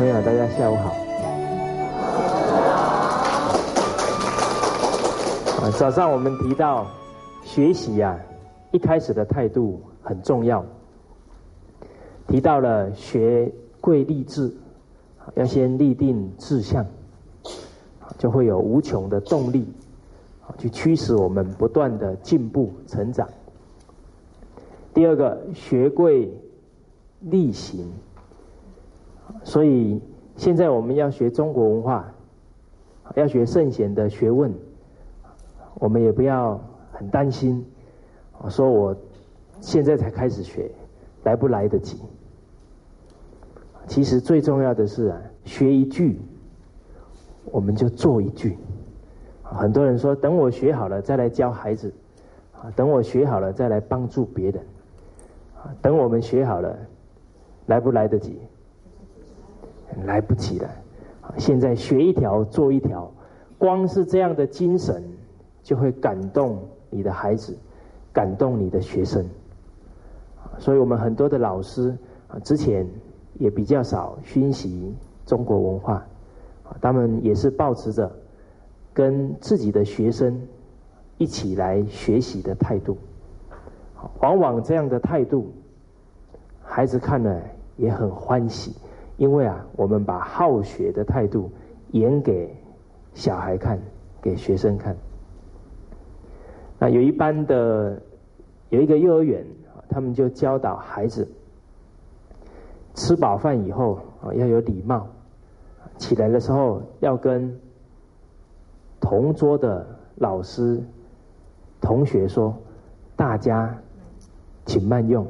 朋友，大家下午好。啊，早上我们提到学习呀，一开始的态度很重要。提到了学贵立志，要先立定志向，就会有无穷的动力，去驱使我们不断的进步成长。第二个，学贵力行。所以现在我们要学中国文化，要学圣贤的学问，我们也不要很担心，说我现在才开始学，来不来得及？其实最重要的是啊，学一句，我们就做一句。很多人说，等我学好了再来教孩子，啊，等我学好了再来帮助别人，啊，等我们学好了，来不来得及？来不及了。现在学一条做一条，光是这样的精神，就会感动你的孩子，感动你的学生。所以我们很多的老师啊，之前。也比较少熏习中国文化，他们也是保持着跟自己的学生一起来学习的态度。往往这样的态度，孩子看了也很欢喜，因为啊，我们把好学的态度演给小孩看，给学生看。那有一班的有一个幼儿园，他们就教导孩子。吃饱饭以后啊，要有礼貌。起来的时候要跟同桌的老师、同学说：“大家请慢用。”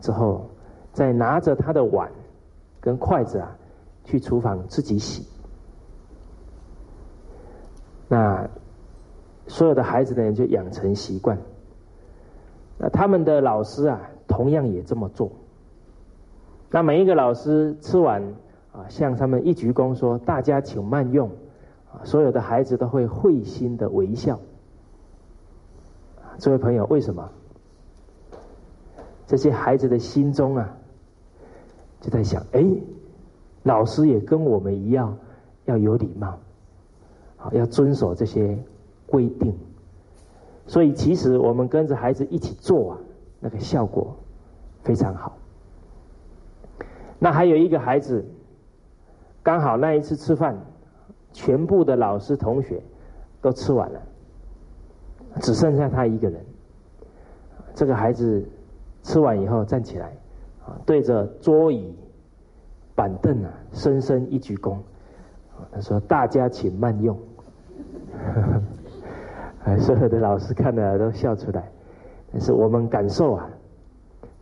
之后再拿着他的碗跟筷子啊，去厨房自己洗。那所有的孩子呢，就养成习惯。那他们的老师啊，同样也这么做。那每一个老师吃完啊，向他们一鞠躬说：“大家请慢用。”啊，所有的孩子都会会心的微笑。这位朋友，为什么？这些孩子的心中啊，就在想：哎，老师也跟我们一样要有礼貌，好要遵守这些规定。所以，其实我们跟着孩子一起做啊，那个效果非常好。那还有一个孩子，刚好那一次吃饭，全部的老师同学都吃完了，只剩下他一个人。这个孩子吃完以后站起来，啊，对着桌椅、板凳啊，深深一鞠躬，他说：“大家请慢用。”所有的老师看了都笑出来，但是我们感受啊，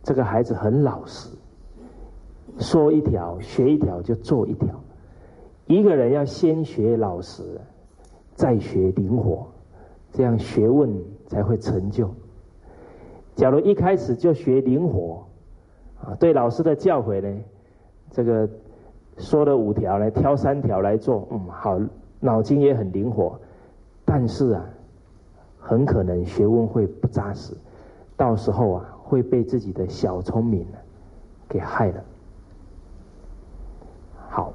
这个孩子很老实。说一条学一条就做一条，一个人要先学老实，再学灵活，这样学问才会成就。假如一开始就学灵活，啊，对老师的教诲呢，这个说了五条来挑三条来做，嗯，好，脑筋也很灵活，但是啊，很可能学问会不扎实，到时候啊会被自己的小聪明给害了。好，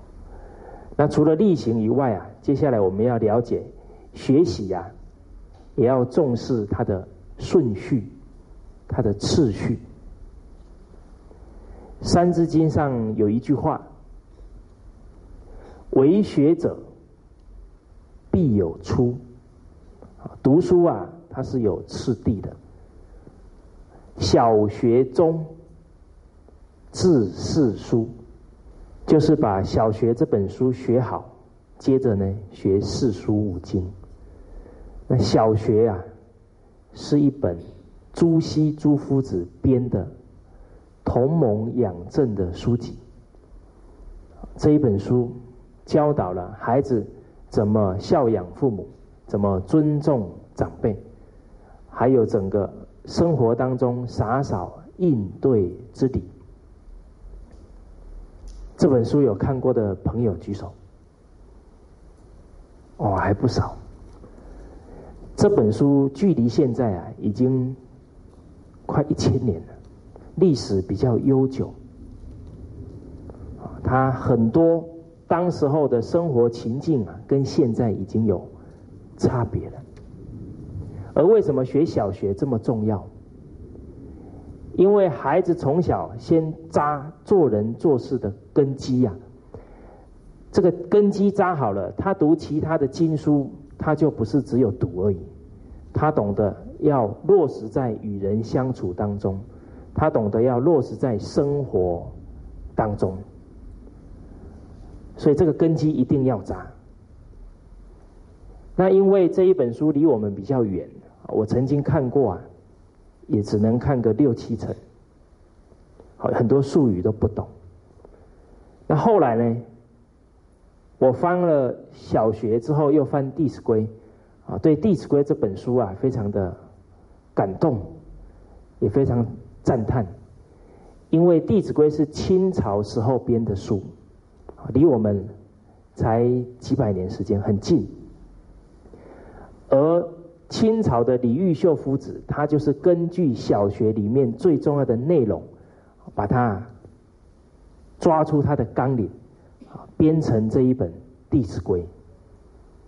那除了例行以外啊，接下来我们要了解学习呀，也要重视它的顺序，它的次序。《三字经》上有一句话：“为学者必有初。”读书啊，它是有次第的，小学中，自四书。就是把小学这本书学好，接着呢学四书五经。那小学啊，是一本朱熹朱夫子编的同盟养正的书籍。这一本书教导了孩子怎么孝养父母，怎么尊重长辈，还有整个生活当中洒扫应对之礼。这本书有看过的朋友举手，哦，还不少。这本书距离现在啊，已经快一千年了，历史比较悠久。啊，他很多当时候的生活情境啊，跟现在已经有差别了。而为什么学小学这么重要？因为孩子从小先扎做人做事的根基呀，这个根基扎好了，他读其他的经书，他就不是只有读而已，他懂得要落实在与人相处当中，他懂得要落实在生活当中，所以这个根基一定要扎。那因为这一本书离我们比较远，我曾经看过啊。也只能看个六七成，好很多术语都不懂。那后来呢？我翻了小学之后，又翻《弟子规》，啊，对《弟子规》这本书啊，非常的感动，也非常赞叹，因为《弟子规》是清朝时候编的书，离我们才几百年时间，很近，而。清朝的李毓秀夫子，他就是根据小学里面最重要的内容，把它抓出它的纲领，编成这一本《弟子规》。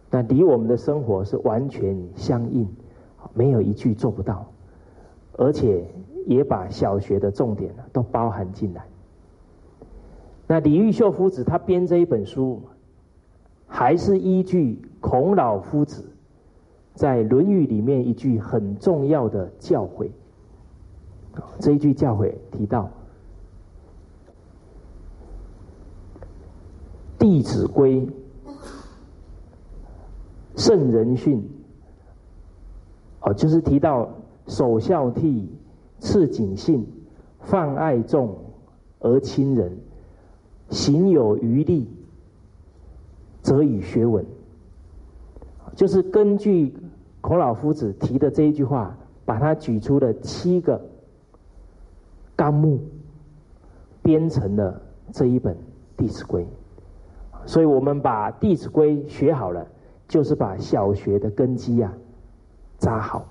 那离我们的生活是完全相应，没有一句做不到，而且也把小学的重点呢都包含进来。那李毓秀夫子他编这一本书，还是依据孔老夫子。在《论语》里面一句很重要的教诲，这一句教诲提到《弟子规》，圣人训，哦，就是提到首孝悌，次谨信，泛爱众而亲仁，行有余力，则以学文，就是根据。孔老夫子提的这一句话，把他举出了七个纲目，编成了这一本《弟子规》。所以，我们把《弟子规》学好了，就是把小学的根基呀扎好。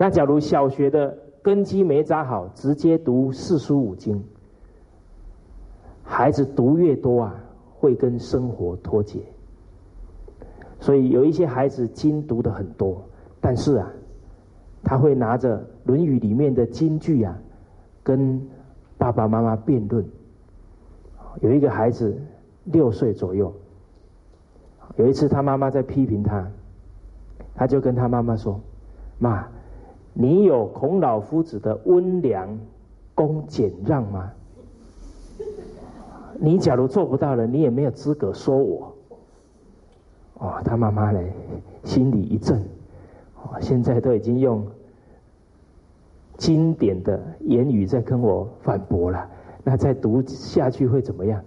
那假如小学的根基没扎好，直接读四书五经，孩子读越多啊，会跟生活脱节。所以有一些孩子经读的很多，但是啊，他会拿着《论语》里面的金句啊，跟爸爸妈妈辩论。有一个孩子六岁左右，有一次他妈妈在批评他，他就跟他妈妈说：“妈，你有孔老夫子的温良恭俭让吗？你假如做不到了，你也没有资格说我。”哦，他妈妈呢，心里一震，哦，现在都已经用经典的言语在跟我反驳了，那再读下去会怎么样？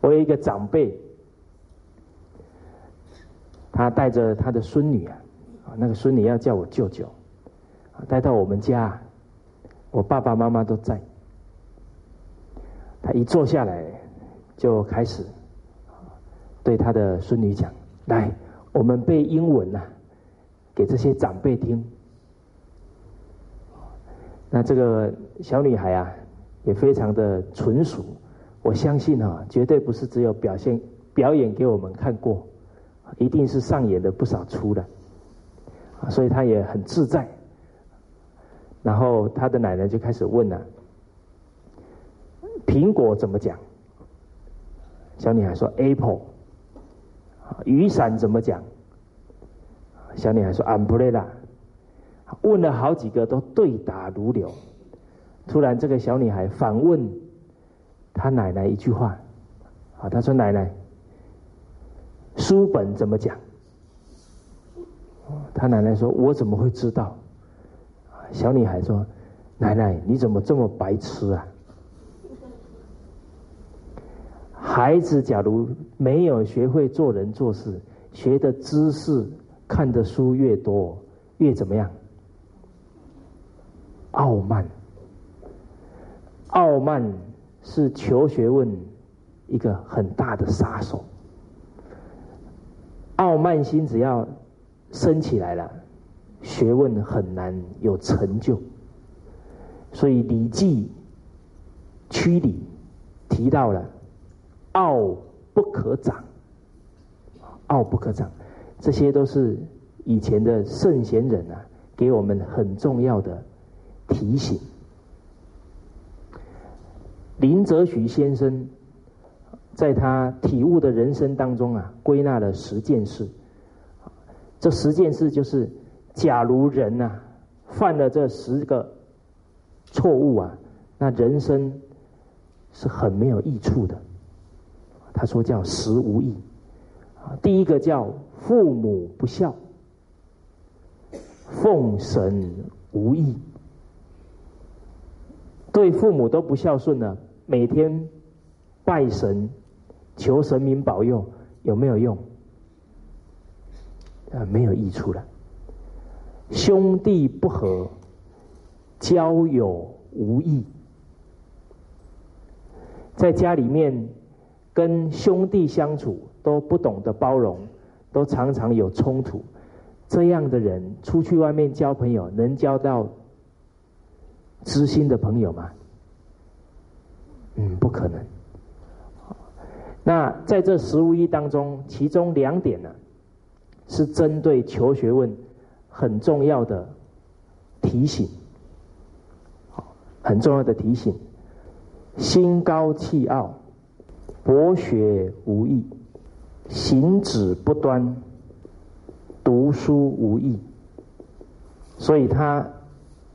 我有一个长辈，他带着他的孙女啊，那个孙女要叫我舅舅，带到我们家，我爸爸妈妈都在，他一坐下来就开始。对他的孙女讲：“来，我们背英文呐，给这些长辈听。”那这个小女孩啊，也非常的纯熟。我相信啊，绝对不是只有表现表演给我们看过，一定是上演的不少出的。所以她也很自在。然后她的奶奶就开始问了：“苹果怎么讲？”小女孩说：“Apple。”雨伞怎么讲？小女孩说：“umbrella。”问了好几个，都对答如流。突然，这个小女孩反问她奶奶一句话：“啊，她说奶奶，书本怎么讲？”他奶奶说：“我怎么会知道？”小女孩说：“奶奶，你怎么这么白痴啊？”孩子假如没有学会做人做事，学的知识、看的书越多，越怎么样？傲慢。傲慢是求学问一个很大的杀手。傲慢心只要升起来了，学问很难有成就。所以《礼记》区里提到了“傲不可长”，“傲不可长”，这些都是以前的圣贤人啊，给我们很重要的提醒。林则徐先生在他体悟的人生当中啊，归纳了十件事。这十件事就是，假如人呐犯了这十个错误啊，那人生是很没有益处的。他说叫十无益啊，第一个叫父母不孝，奉神无益，对父母都不孝顺呢。每天拜神，求神明保佑，有没有用？啊，没有益处了。兄弟不和，交友无益。在家里面跟兄弟相处都不懂得包容，都常常有冲突。这样的人出去外面交朋友，能交到知心的朋友吗？嗯，不可能。那在这十五一当中，其中两点呢，是针对求学问很重要的提醒，很重要的提醒：心高气傲，博学无益；行止不端，读书无益。所以他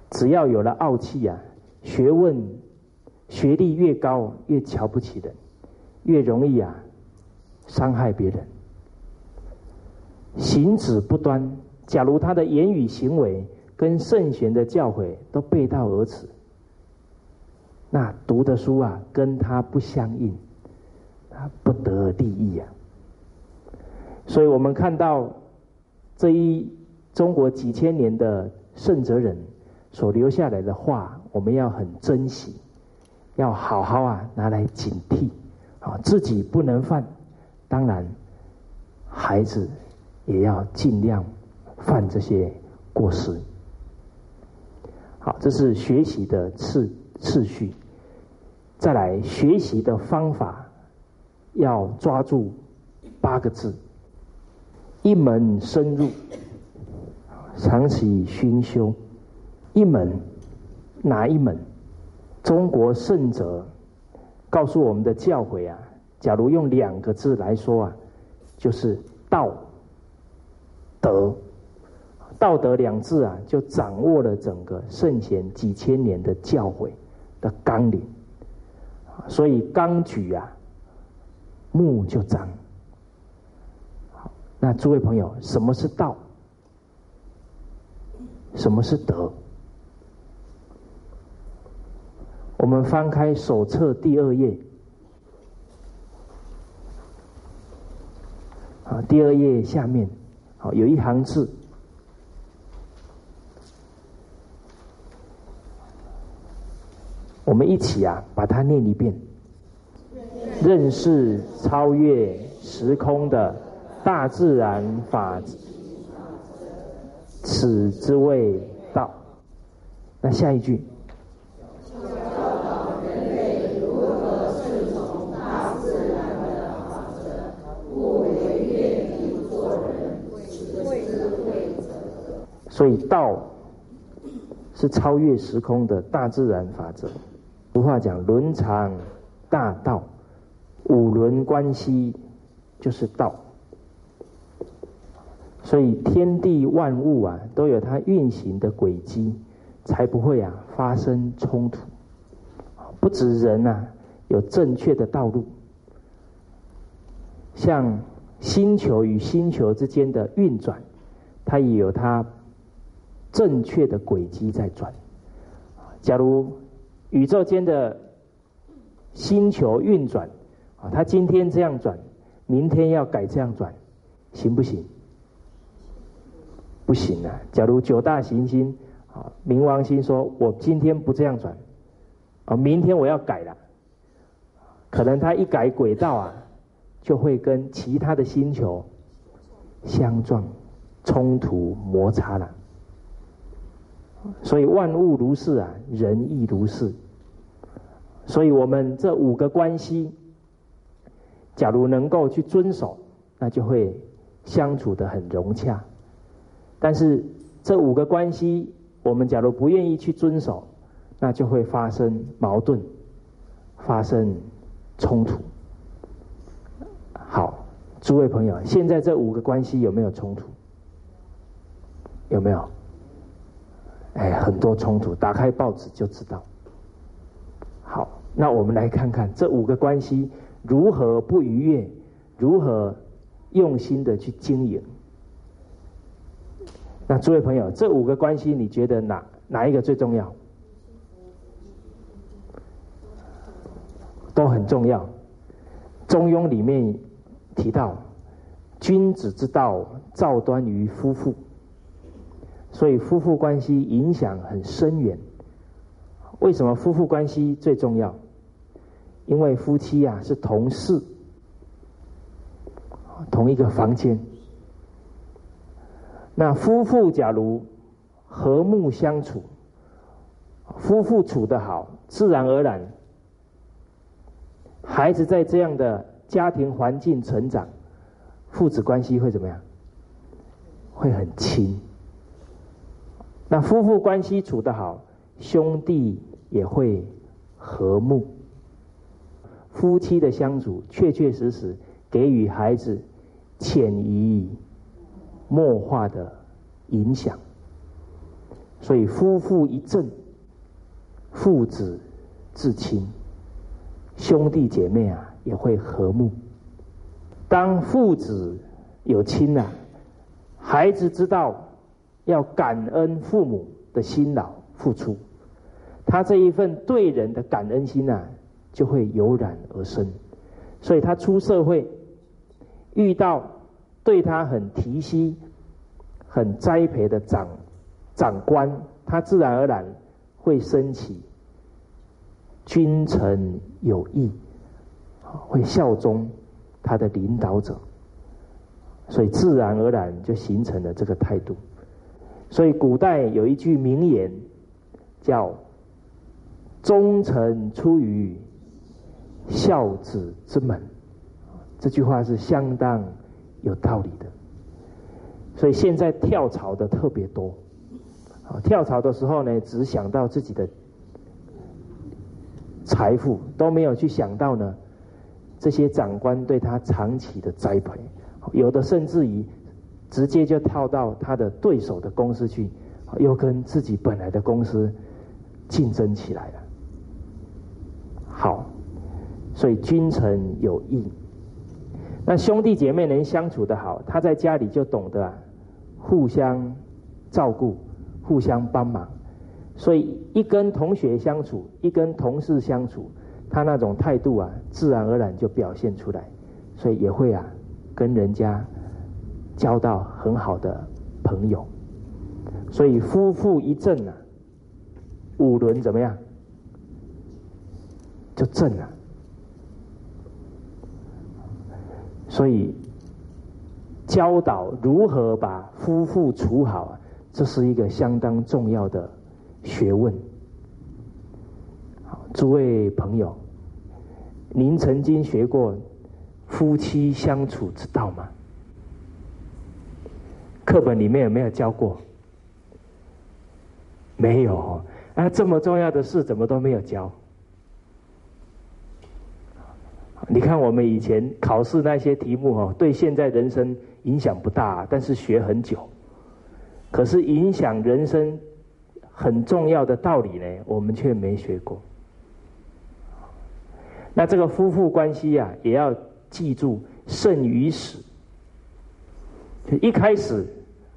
只要有了傲气啊，学问。学历越高，越瞧不起人，越容易啊伤害别人。行止不端，假如他的言语行为跟圣贤的教诲都背道而驰，那读的书啊跟他不相应，他不得利益啊。所以我们看到这一中国几千年的圣哲人所留下来的话，我们要很珍惜。要好好啊，拿来警惕啊，自己不能犯，当然，孩子也要尽量犯这些过失。好，这是学习的次次序。再来，学习的方法要抓住八个字：一门深入，长期熏修。一门哪一门？中国圣哲告诉我们的教诲啊，假如用两个字来说啊，就是道德。道德两字啊，就掌握了整个圣贤几千年的教诲的纲领。所以纲举啊，目就长。好，那诸位朋友，什么是道？什么是德？我们翻开手册第二页，啊，第二页下面，有一行字，我们一起啊把它念一遍：认识超越时空的大自然法则，此之谓道。那下一句。所以道是超越时空的大自然法则。俗话讲“伦常大道”，五伦关系就是道。所以天地万物啊，都有它运行的轨迹，才不会啊发生冲突。不止人啊，有正确的道路，像星球与星球之间的运转，它也有它。正确的轨迹在转。假如宇宙间的星球运转，啊，它今天这样转，明天要改这样转，行不行？不行啊！假如九大行星，啊，冥王星说：“我今天不这样转，啊，明天我要改了。”可能它一改轨道啊，就会跟其他的星球相撞、冲突、摩擦了。所以万物如是啊，人亦如是。所以我们这五个关系，假如能够去遵守，那就会相处的很融洽。但是这五个关系，我们假如不愿意去遵守，那就会发生矛盾，发生冲突。好，诸位朋友，现在这五个关系有没有冲突？有没有？哎，很多冲突，打开报纸就知道。好，那我们来看看这五个关系如何不愉悦，如何用心的去经营。那诸位朋友，这五个关系，你觉得哪哪一个最重要？都很重要。中庸里面提到，君子之道，造端于夫妇。所以夫妇关系影响很深远。为什么夫妇关系最重要？因为夫妻啊是同事，同一个房间。那夫妇假如和睦相处，夫妇处得好，自然而然，孩子在这样的家庭环境成长，父子关系会怎么样？会很亲。那夫妇关系处得好，兄弟也会和睦。夫妻的相处，确确实实给予孩子潜移默化的影响。所以夫妇一正，父子至亲，兄弟姐妹啊也会和睦。当父子有亲啊，孩子知道。要感恩父母的辛劳付出，他这一份对人的感恩心呐，就会油然而生。所以他出社会，遇到对他很提携、很栽培的长长官，他自然而然会升起君臣有义，会效忠他的领导者，所以自然而然就形成了这个态度。所以古代有一句名言，叫“忠臣出于孝子之门”，这句话是相当有道理的。所以现在跳槽的特别多，跳槽的时候呢，只想到自己的财富，都没有去想到呢，这些长官对他长期的栽培，有的甚至于。直接就跳到他的对手的公司去，又跟自己本来的公司竞争起来了。好，所以君臣有义，那兄弟姐妹能相处的好，他在家里就懂得互相照顾、互相帮忙。所以一跟同学相处，一跟同事相处，他那种态度啊，自然而然就表现出来。所以也会啊，跟人家。交到很好的朋友，所以夫妇一正啊，五伦怎么样？就正了。所以教导如何把夫妇处好啊，这是一个相当重要的学问。诸位朋友，您曾经学过夫妻相处之道吗？课本里面有没有教过？没有啊！这么重要的事怎么都没有教？你看我们以前考试那些题目哦，对现在人生影响不大，但是学很久。可是影响人生很重要的道理呢，我们却没学过。那这个夫妇关系呀，也要记住胜于死。就一开始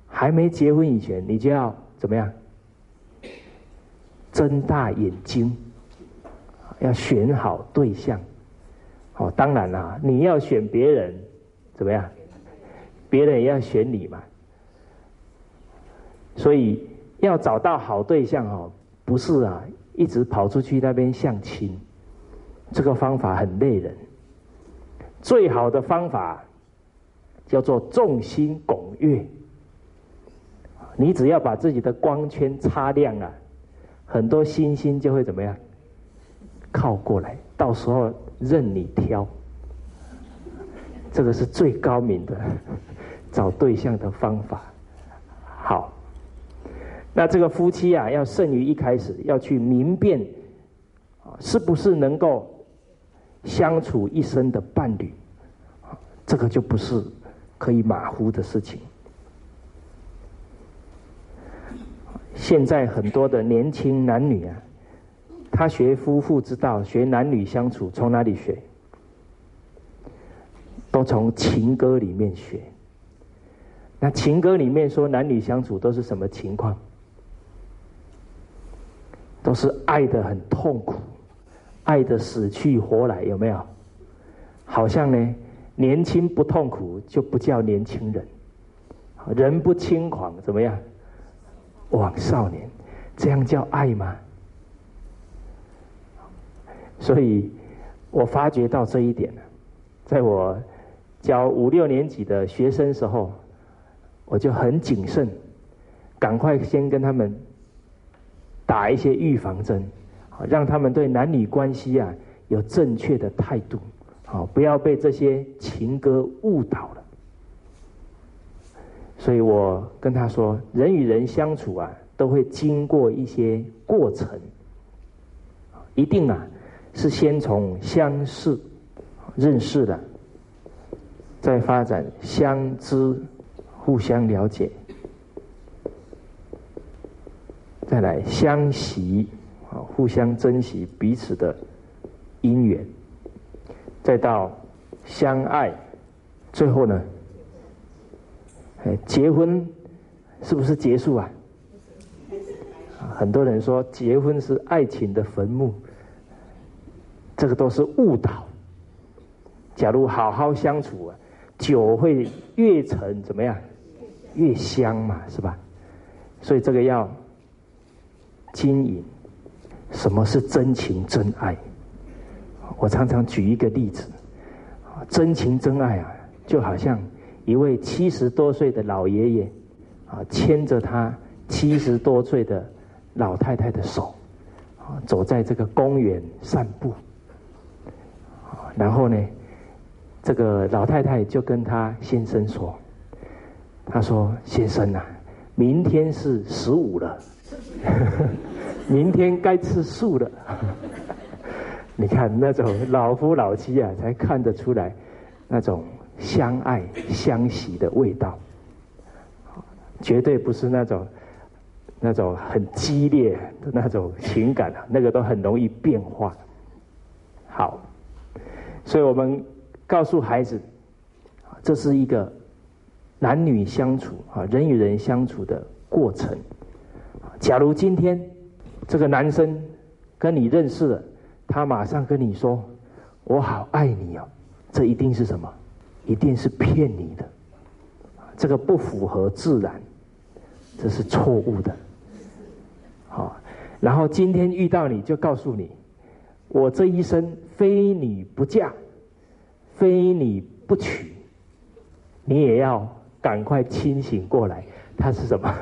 还没结婚以前，你就要怎么样？睁大眼睛，要选好对象。哦，当然啦，你要选别人，怎么样？别人也要选你嘛。所以要找到好对象哦，不是啊，一直跑出去那边相亲，这个方法很累人。最好的方法。叫做众星拱月，你只要把自己的光圈擦亮啊，很多星星就会怎么样？靠过来，到时候任你挑。这个是最高明的找对象的方法。好，那这个夫妻啊，要胜于一开始，要去明辨，是不是能够相处一生的伴侣，这个就不是可以马虎的事情。现在很多的年轻男女啊，他学夫妇之道，学男女相处，从哪里学？都从情歌里面学。那情歌里面说男女相处都是什么情况？都是爱的很痛苦，爱的死去活来，有没有？好像呢，年轻不痛苦就不叫年轻人，人不轻狂怎么样？枉少年，这样叫爱吗？所以我发觉到这一点在我。教五六年级的学生时候，我就很谨慎，赶快先跟他们打一些预防针，让他们对男女关系啊有正确的态度，好不要被这些情歌误导了。所以我跟他说，人与人相处啊，都会经过一些过程，一定啊是先从相识认识的。再发展相知，互相了解，再来相惜，啊，互相珍惜彼此的姻缘，再到相爱，最后呢，结婚是不是结束啊？很多人说结婚是爱情的坟墓，这个都是误导。假如好好相处啊。酒会越陈怎么样？越香嘛，是吧？所以这个要经营。什么是真情真爱？我常常举一个例子，真情真爱啊，就好像一位七十多岁的老爷爷啊，牵着他七十多岁的老太太的手啊，走在这个公园散步，然后呢？这个老太太就跟他先生说：“他说先生呐，明天是十五了，明天该吃素了。你看那种老夫老妻啊，才看得出来那种相爱相惜的味道，绝对不是那种那种很激烈的那种情感啊，那个都很容易变化。好，所以我们。”告诉孩子，这是一个男女相处啊，人与人相处的过程。假如今天这个男生跟你认识了，他马上跟你说“我好爱你哦”，这一定是什么？一定是骗你的。这个不符合自然，这是错误的。好，然后今天遇到你就告诉你，我这一生非你不嫁。非你不娶，你也要赶快清醒过来。他是什么？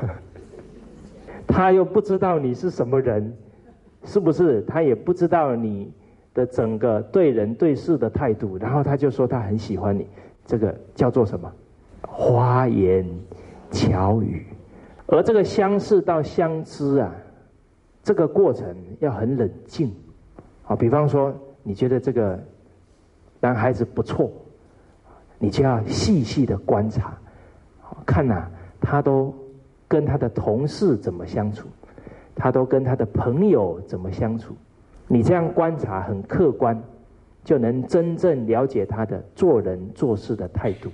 他又不知道你是什么人，是不是？他也不知道你的整个对人对事的态度，然后他就说他很喜欢你，这个叫做什么？花言巧语。而这个相识到相知啊，这个过程要很冷静。好，比方说，你觉得这个。男孩子不错，你就要细细的观察，看呐，他都跟他的同事怎么相处，他都跟他的朋友怎么相处。你这样观察很客观，就能真正了解他的做人做事的态度。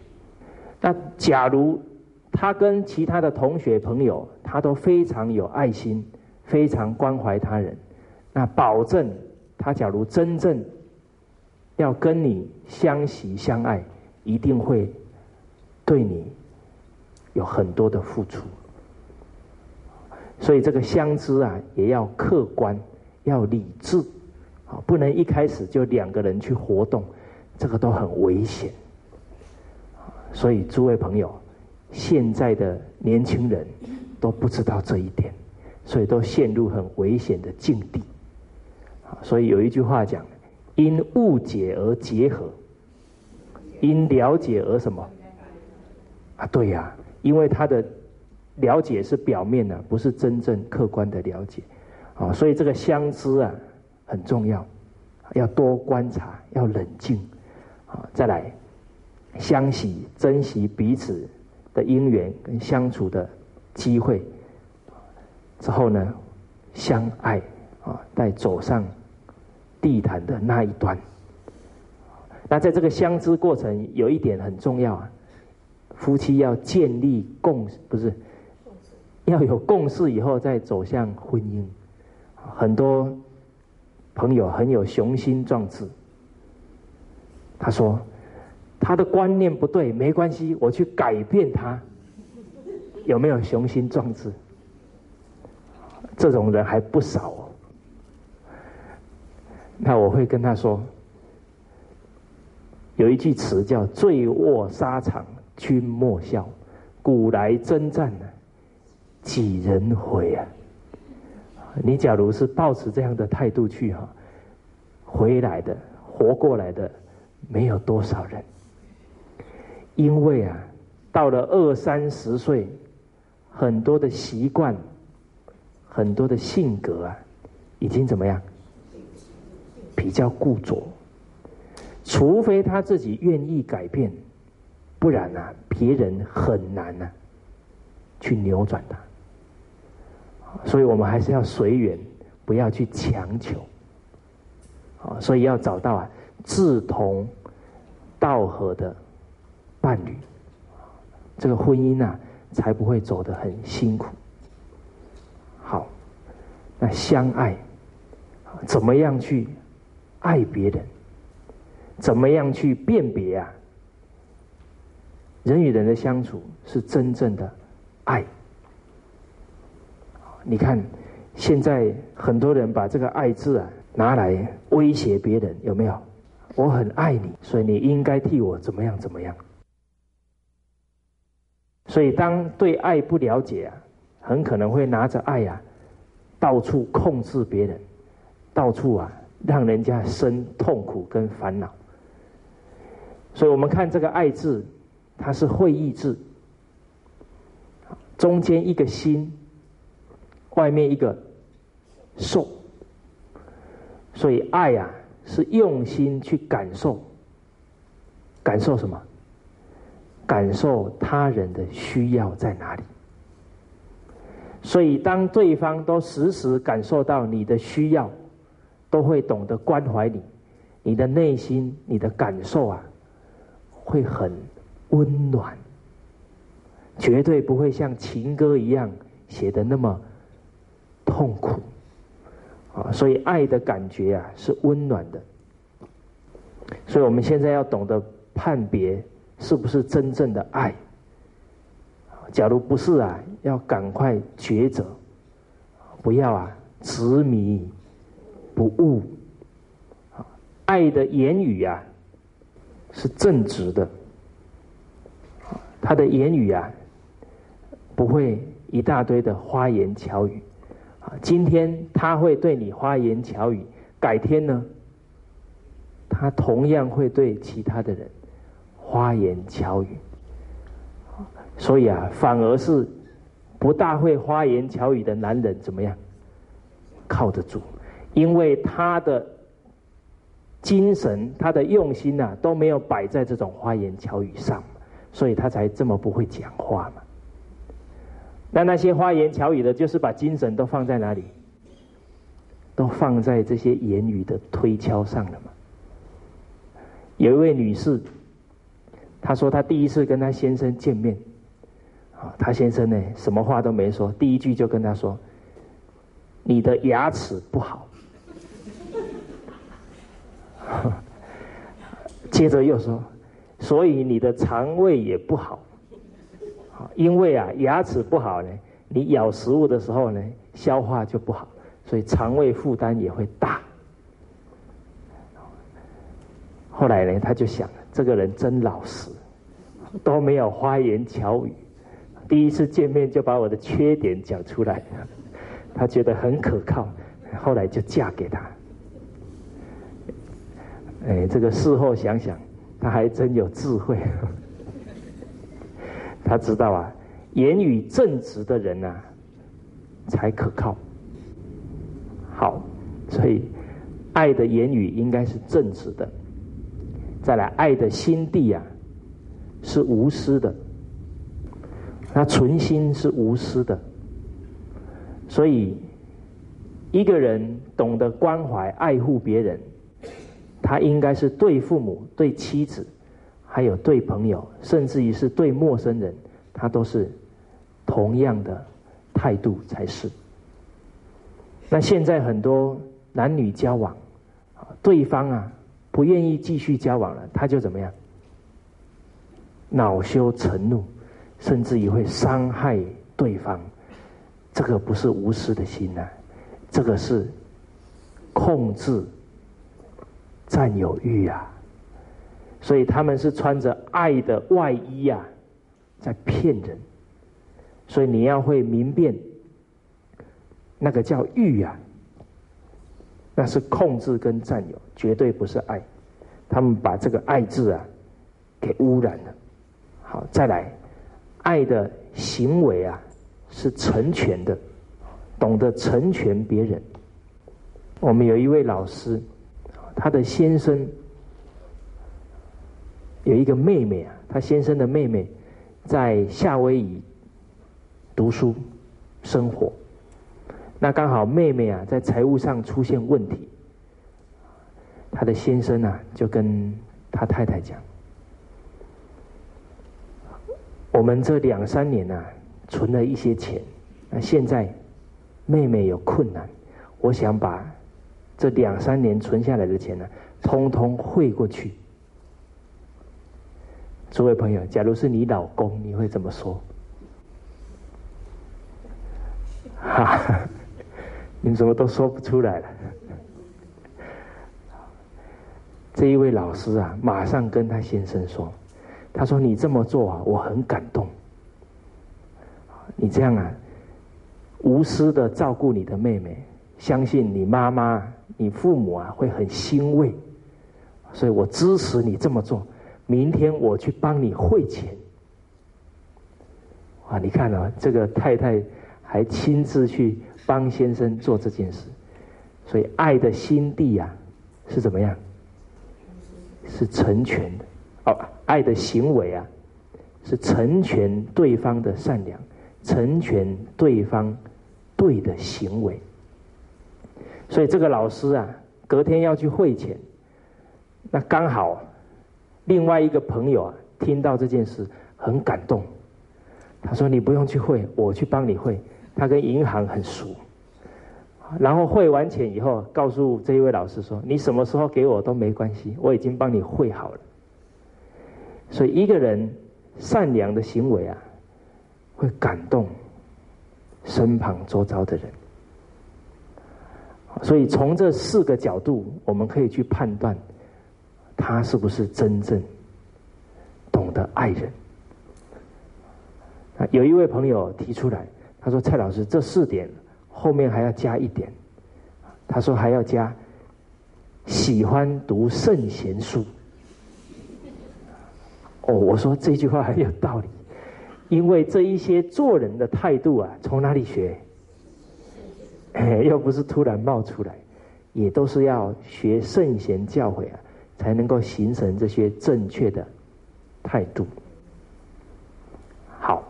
那假如他跟其他的同学朋友，他都非常有爱心，非常关怀他人，那保证他假如真正。要跟你相惜相爱，一定会对你有很多的付出。所以这个相知啊，也要客观，要理智，啊，不能一开始就两个人去活动，这个都很危险。所以诸位朋友，现在的年轻人都不知道这一点，所以都陷入很危险的境地。所以有一句话讲：因误解而结合，因了解而什么？啊，对呀，因为他的了解是表面的，不是真正客观的了解啊，所以这个相知啊很重要，要多观察，要冷静啊，再来相喜，珍惜彼此的因缘跟相处的机会之后呢，相爱啊，再走上地毯的那一端。那在这个相知过程，有一点很重要啊。夫妻要建立共不是，要有共识以后再走向婚姻。很多朋友很有雄心壮志，他说他的观念不对，没关系，我去改变他。有没有雄心壮志？这种人还不少哦。那我会跟他说，有一句词叫“醉卧沙场”。君莫笑，古来征战呢，几人回啊？你假如是抱持这样的态度去哈，回来的活过来的没有多少人。因为啊，到了二三十岁，很多的习惯，很多的性格啊，已经怎么样？比较固着，除非他自己愿意改变。不然呢，别人很难呢去扭转他。所以我们还是要随缘，不要去强求。啊，所以要找到啊志同道合的伴侣，这个婚姻啊才不会走得很辛苦。好，那相爱，怎么样去爱别人？怎么样去辨别啊？人与人的相处是真正的爱。你看，现在很多人把这个“爱”字啊拿来威胁别人，有没有？我很爱你，所以你应该替我怎么样怎么样。所以，当对爱不了解啊，很可能会拿着爱啊，到处控制别人，到处啊让人家生痛苦跟烦恼。所以我们看这个“爱”字。它是会意字，中间一个心，外面一个受，所以爱呀是用心去感受，感受什么？感受他人的需要在哪里？所以当对方都时时感受到你的需要，都会懂得关怀你，你的内心、你的感受啊，会很。温暖，绝对不会像情歌一样写的那么痛苦啊！所以爱的感觉啊是温暖的。所以我们现在要懂得判别是不是真正的爱。假如不是啊，要赶快抉择，不要啊执迷不悟。爱的言语啊是正直的。他的言语啊，不会一大堆的花言巧语，今天他会对你花言巧语，改天呢，他同样会对其他的人花言巧语，所以啊，反而是不大会花言巧语的男人怎么样，靠得住，因为他的精神、他的用心呐，都没有摆在这种花言巧语上。所以他才这么不会讲话嘛？那那些花言巧语的，就是把精神都放在哪里？都放在这些言语的推敲上了嘛？有一位女士，她说她第一次跟她先生见面，啊，她先生呢什么话都没说，第一句就跟她说：“你的牙齿不好。”接着又说。所以你的肠胃也不好，因为啊牙齿不好呢，你咬食物的时候呢消化就不好，所以肠胃负担也会大。后来呢他就想，这个人真老实，都没有花言巧语，第一次见面就把我的缺点讲出来，他觉得很可靠，后来就嫁给他。哎，这个事后想想，他还真有智慧。他知道啊，言语正直的人呐，才可靠。好，所以爱的言语应该是正直的。再来，爱的心地啊，是无私的。他存心是无私的，所以一个人懂得关怀、爱护别人，他应该是对父母、对妻子，还有对朋友，甚至于是对陌生人，他都是同样的态度才是。那现在很多男女交往，对方啊不愿意继续交往了，他就怎么样？恼羞成怒。甚至于会伤害对方，这个不是无私的心呐，这个是控制、占有欲啊。所以他们是穿着爱的外衣啊，在骗人。所以你要会明辨，那个叫欲啊，那是控制跟占有，绝对不是爱。他们把这个爱字啊给污染了。好，再来。爱的行为啊，是成全的，懂得成全别人。我们有一位老师，他的先生有一个妹妹啊，她先生的妹妹在夏威夷读书生活，那刚好妹妹啊在财务上出现问题，她的先生啊就跟他太太讲。我们这两三年呐，存了一些钱，那现在妹妹有困难，我想把这两三年存下来的钱呢，通通汇过去。诸位朋友，假如是你老公，你会怎么说？哈，你怎么都说不出来了？这一位老师啊，马上跟他先生说。他说：“你这么做啊，我很感动。你这样啊，无私的照顾你的妹妹，相信你妈妈、你父母啊会很欣慰。所以我支持你这么做。明天我去帮你汇钱。啊，你看啊，这个太太还亲自去帮先生做这件事。所以爱的心地啊，是怎么样？是成全的。”哦，爱的行为啊，是成全对方的善良，成全对方对的行为。所以这个老师啊，隔天要去汇钱，那刚好另外一个朋友啊，听到这件事很感动，他说：“你不用去汇，我去帮你汇。”他跟银行很熟，然后汇完钱以后，告诉这一位老师说：“你什么时候给我都没关系，我已经帮你汇好了。”所以，一个人善良的行为啊，会感动身旁周遭的人。所以，从这四个角度，我们可以去判断他是不是真正懂得爱人。啊，有一位朋友提出来，他说：“蔡老师，这四点后面还要加一点。”他说：“还要加喜欢读圣贤书。”哦，我说这句话很有道理，因为这一些做人的态度啊，从哪里学？哎，又不是突然冒出来，也都是要学圣贤教诲啊，才能够形成这些正确的态度。好，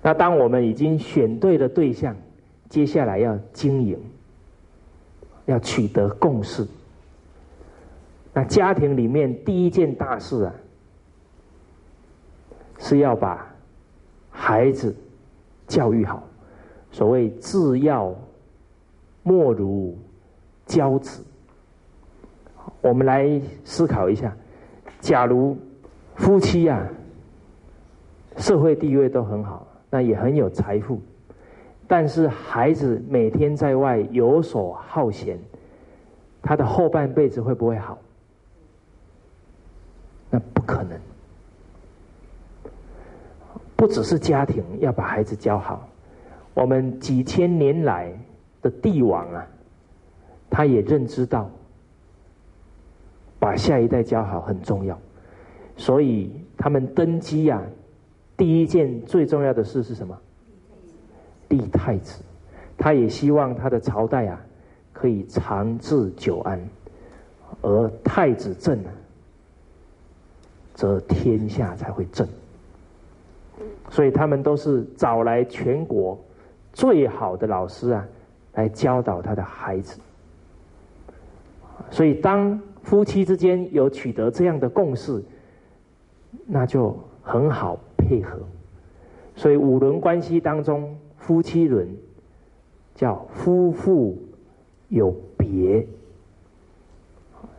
那当我们已经选对了对象，接下来要经营，要取得共识。那家庭里面第一件大事啊。是要把孩子教育好，所谓“自要莫如教子”。我们来思考一下：假如夫妻呀，社会地位都很好，那也很有财富，但是孩子每天在外游手好闲，他的后半辈子会不会好？那不可能。不只是家庭要把孩子教好，我们几千年来的帝王啊，他也认知到，把下一代教好很重要。所以他们登基呀，第一件最重要的事是什么？立太子。他也希望他的朝代啊，可以长治久安，而太子正呢，则天下才会正。所以他们都是找来全国最好的老师啊，来教导他的孩子。所以当夫妻之间有取得这样的共识，那就很好配合。所以五伦关系当中，夫妻伦。叫夫妇有别，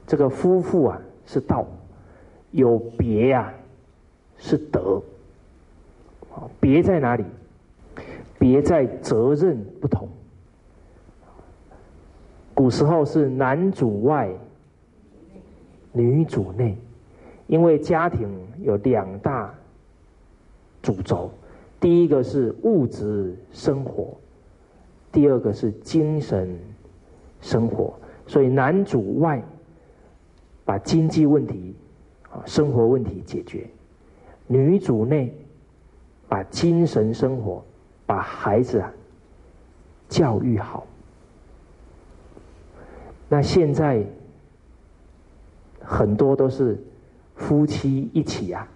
这个夫妇啊是道，有别呀是德。别在哪里？别在责任不同。古时候是男主外，女主内，因为家庭有两大主轴，第一个是物质生活。第二个是精神生活，所以男主外把经济问题啊生活问题解决，女主内把精神生活把孩子啊教育好。那现在很多都是夫妻一起啊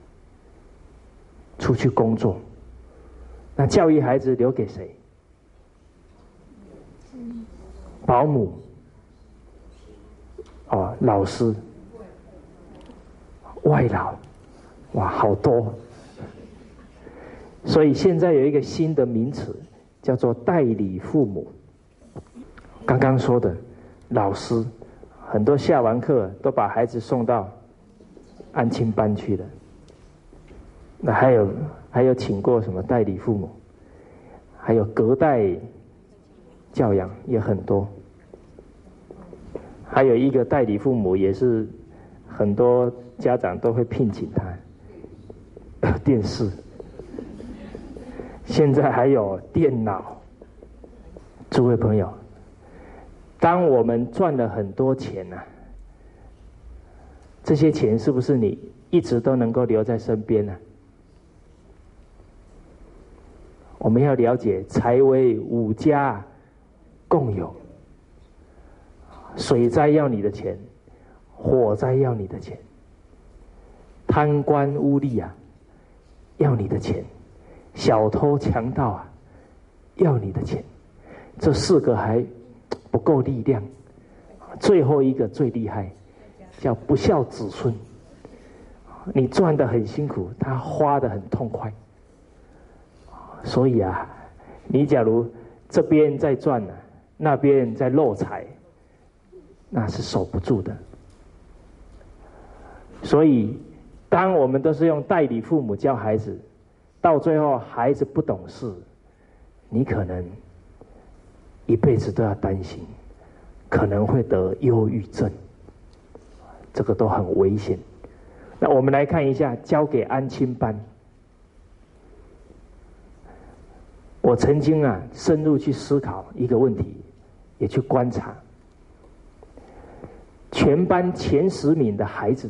出去工作，那教育孩子留给谁？保姆，哦，老师，外劳，哇，好多。所以现在有一个新的名词，叫做代理父母。刚刚说的老师，很多下完课都把孩子送到安亲班去了。那还有还有请过什么代理父母？还有隔代。教养也很多，还有一个代理父母，也是很多家长都会聘请他。电视，现在还有电脑。诸位朋友，当我们赚了很多钱呢，这些钱是不是你一直都能够留在身边呢？我们要了解财为五家。共有，水灾要你的钱，火灾要你的钱，贪官污吏啊，要你的钱，小偷强盗啊，要你的钱，这四个还不够力量，最后一个最厉害，叫不孝子孙。你赚的很辛苦，他花的很痛快，所以啊，你假如这边在赚呢？那边在漏财，那是守不住的。所以，当我们都是用代理父母教孩子，到最后孩子不懂事，你可能一辈子都要担心，可能会得忧郁症，这个都很危险。那我们来看一下，交给安亲班。我曾经啊，深入去思考一个问题。也去观察，全班前十名的孩子，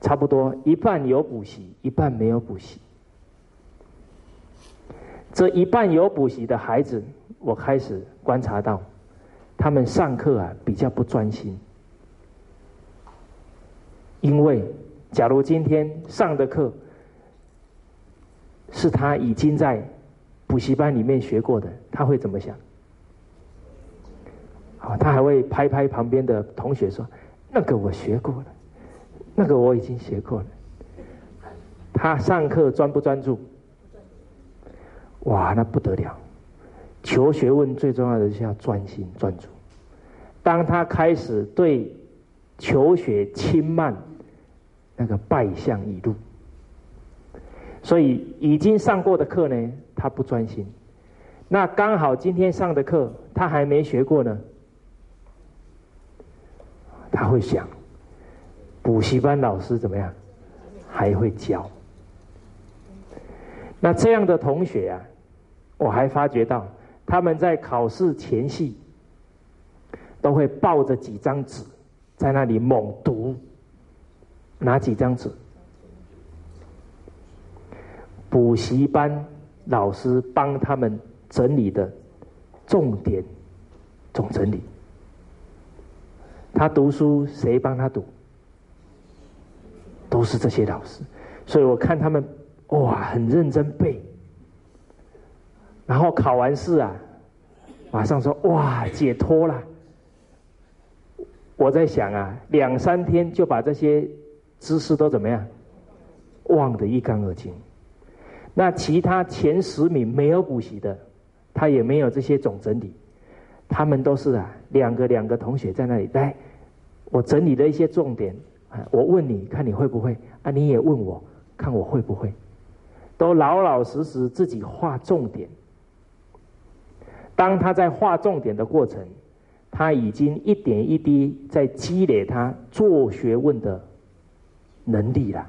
差不多一半有补习，一半没有补习。这一半有补习的孩子，我开始观察到，他们上课啊比较不专心，因为假如今天上的课是他已经在补习班里面学过的，他会怎么想？好，他还会拍拍旁边的同学说：“那个我学过了，那个我已经学过了。”他上课专不专注？哇，那不得了！求学问最重要的是要专心专注。当他开始对求学轻慢，那个败相已露。所以已经上过的课呢，他不专心。那刚好今天上的课他还没学过呢。他会想，补习班老师怎么样？还会教。那这样的同学啊，我还发觉到，他们在考试前夕，都会抱着几张纸在那里猛读哪几张纸？补习班老师帮他们整理的重点总整理。他读书谁帮他读？都是这些老师，所以我看他们哇，很认真背。然后考完试啊，马上说哇，解脱了。我在想啊，两三天就把这些知识都怎么样忘得一干二净。那其他前十名没有补习的，他也没有这些总整理，他们都是啊，两个两个同学在那里来，我整理了一些重点啊，我问你看你会不会啊？你也问我看我会不会，都老老实实自己画重点。当他在画重点的过程，他已经一点一滴在积累他做学问的能力了。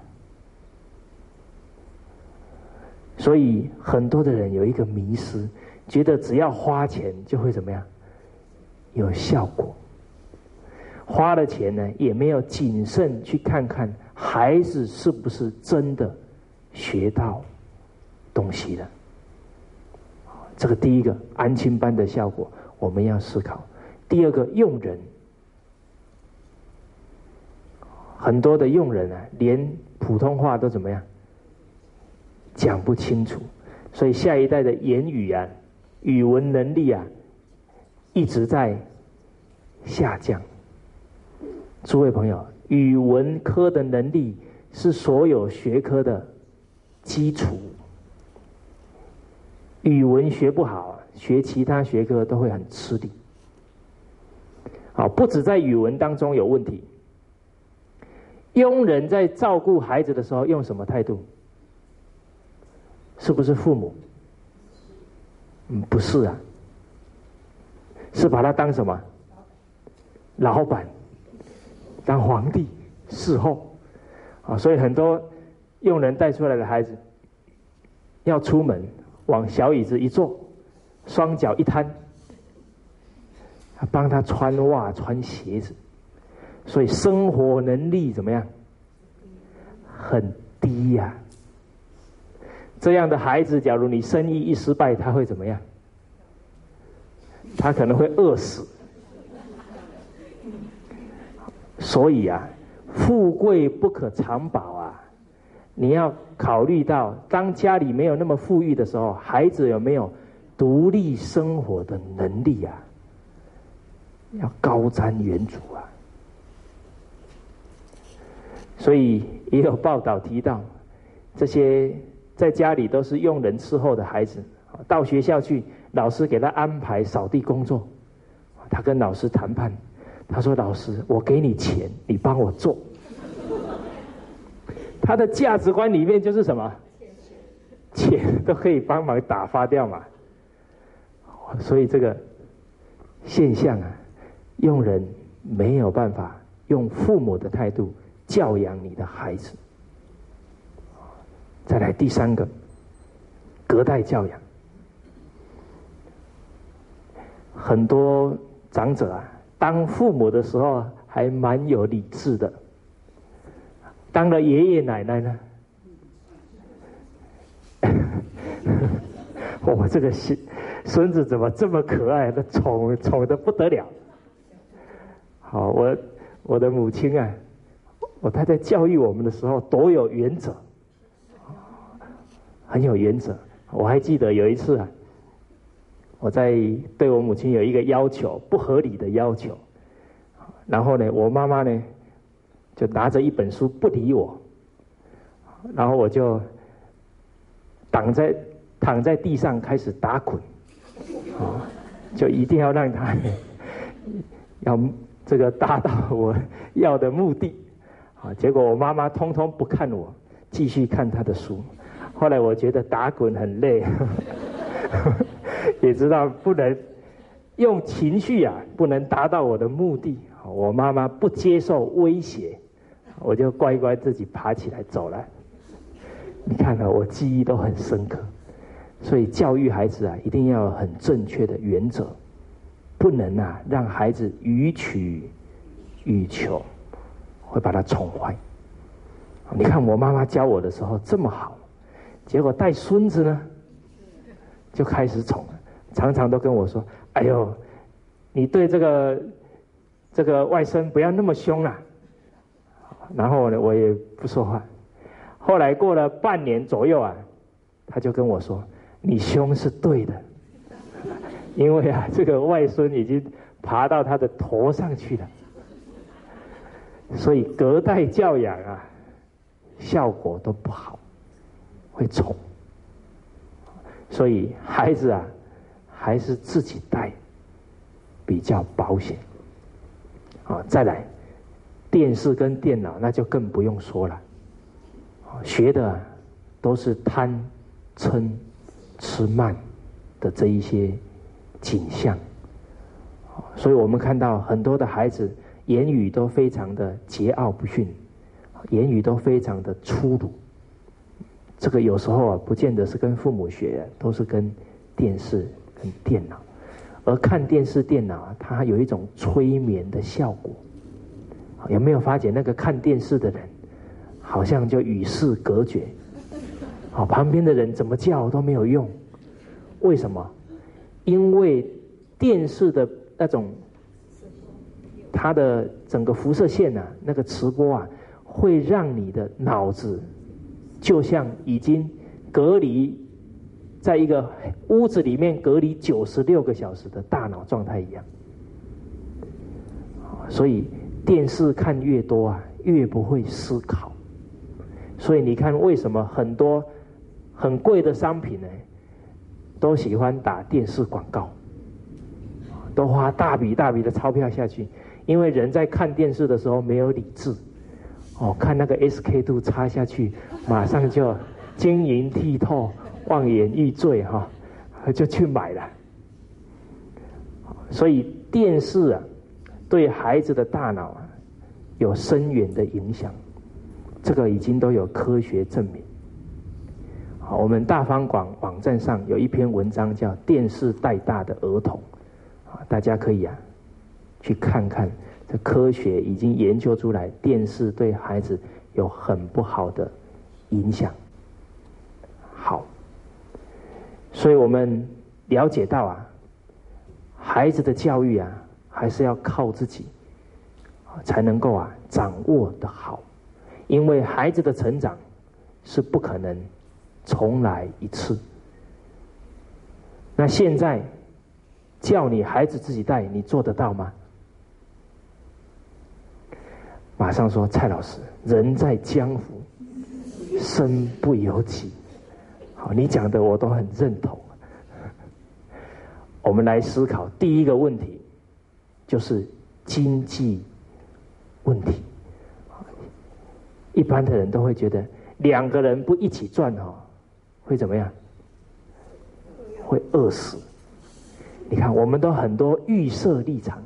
所以很多的人有一个迷失，觉得只要花钱就会怎么样，有效果。花了钱呢，也没有谨慎去看看孩子是不是真的学到东西了。这个第一个安亲班的效果，我们要思考。第二个用人，很多的用人啊，连普通话都怎么样？讲不清楚，所以下一代的言语啊、语文能力啊，一直在下降。诸位朋友，语文科的能力是所有学科的基础，语文学不好，学其他学科都会很吃力。好，不止在语文当中有问题，佣人在照顾孩子的时候用什么态度？是不是父母？嗯，不是啊，是把他当什么？老板，当皇帝侍候啊！所以很多佣人带出来的孩子，要出门往小椅子一坐，双脚一摊，帮他穿袜穿鞋子，所以生活能力怎么样？很低呀。这样的孩子，假如你生意一失败，他会怎么样？他可能会饿死。所以啊，富贵不可长保啊！你要考虑到，当家里没有那么富裕的时候，孩子有没有独立生活的能力啊？要高瞻远瞩啊！所以也有报道提到这些。在家里都是用人伺候的孩子，到学校去，老师给他安排扫地工作，他跟老师谈判，他说：“老师，我给你钱，你帮我做。”他的价值观里面就是什么？钱都可以帮忙打发掉嘛。所以这个现象啊，用人没有办法用父母的态度教养你的孩子。再来第三个，隔代教养。很多长者啊，当父母的时候还蛮有理智的，当了爷爷奶奶呢，我这个孙孙子怎么这么可爱？那宠宠的不得了。好，我我的母亲啊，我太太教育我们的时候多有原则。很有原则，我还记得有一次啊，我在对我母亲有一个要求，不合理的要求，然后呢，我妈妈呢就拿着一本书不理我，然后我就躺在躺在地上开始打滚，啊，就一定要让他要这个达到我要的目的，啊，结果我妈妈通通不看我，继续看她的书。后来我觉得打滚很累，也知道不能用情绪啊，不能达到我的目的。我妈妈不接受威胁，我就乖乖自己爬起来走了。你看啊，我记忆都很深刻。所以教育孩子啊，一定要很正确的原则，不能啊让孩子予取予求，会把他宠坏。你看我妈妈教我的时候这么好，结果带孙子呢，就开始宠，常常都跟我说：“哎呦，你对这个这个外甥不要那么凶啊。”然后呢，我也不说话。后来过了半年左右啊，他就跟我说：“你凶是对的，因为啊，这个外孙已经爬到他的头上去了，所以隔代教养啊。”效果都不好，会宠，所以孩子啊，还是自己带比较保险。啊，再来，电视跟电脑那就更不用说了，学的都是贪、嗔、痴慢的这一些景象，所以我们看到很多的孩子言语都非常的桀骜不驯。言语都非常的粗鲁，这个有时候啊，不见得是跟父母学，都是跟电视、跟电脑。而看电视、电脑，它有一种催眠的效果。有没有发觉那个看电视的人，好像就与世隔绝？好，旁边的人怎么叫都没有用。为什么？因为电视的那种，它的整个辐射线啊，那个磁波啊。会让你的脑子就像已经隔离在一个屋子里面隔离九十六个小时的大脑状态一样，所以电视看越多啊，越不会思考。所以你看，为什么很多很贵的商品呢，都喜欢打电视广告，都花大笔大笔的钞票下去？因为人在看电视的时候没有理智。哦，看那个 SK two 插下去，马上就晶莹剔透、望眼欲坠哈，就去买了。所以电视啊，对孩子的大脑啊有深远的影响，这个已经都有科学证明。好，我们大方广网站上有一篇文章叫《电视带大的儿童》，啊，大家可以啊去看看。这科学已经研究出来，电视对孩子有很不好的影响。好，所以我们了解到啊，孩子的教育啊，还是要靠自己，才能够啊掌握的好。因为孩子的成长是不可能重来一次。那现在叫你孩子自己带，你做得到吗？马上说：“蔡老师，人在江湖，身不由己。好，你讲的我都很认同。我们来思考第一个问题，就是经济问题。一般的人都会觉得，两个人不一起赚哈，会怎么样？会饿死。你看，我们都很多预设立场。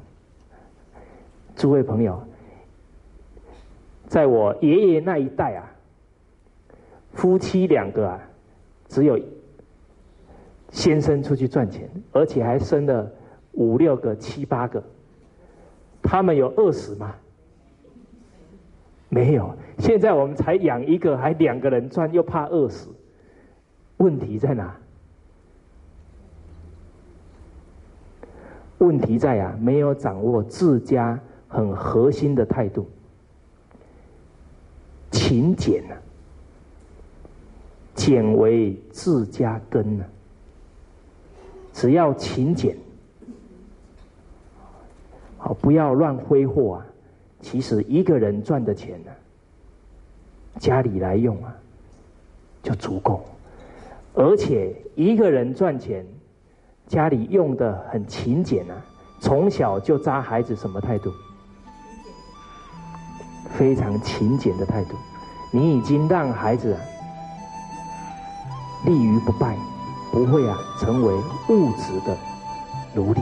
诸位朋友。”在我爷爷那一代啊，夫妻两个啊，只有先生出去赚钱，而且还生了五六个、七八个，他们有饿死吗？没有。现在我们才养一个，还两个人赚，又怕饿死，问题在哪？问题在啊，没有掌握自家很核心的态度。勤俭呢，俭为自家根呢。只要勤俭，好不要乱挥霍啊。其实一个人赚的钱呢，家里来用啊，就足够。而且一个人赚钱，家里用的很勤俭啊，从小就扎孩子什么态度？非常勤俭的态度，你已经让孩子啊立于不败，不会啊成为物质的奴隶。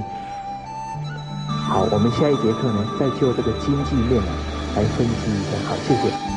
好，我们下一节课呢，再就这个经济面来分析一下。好，谢谢。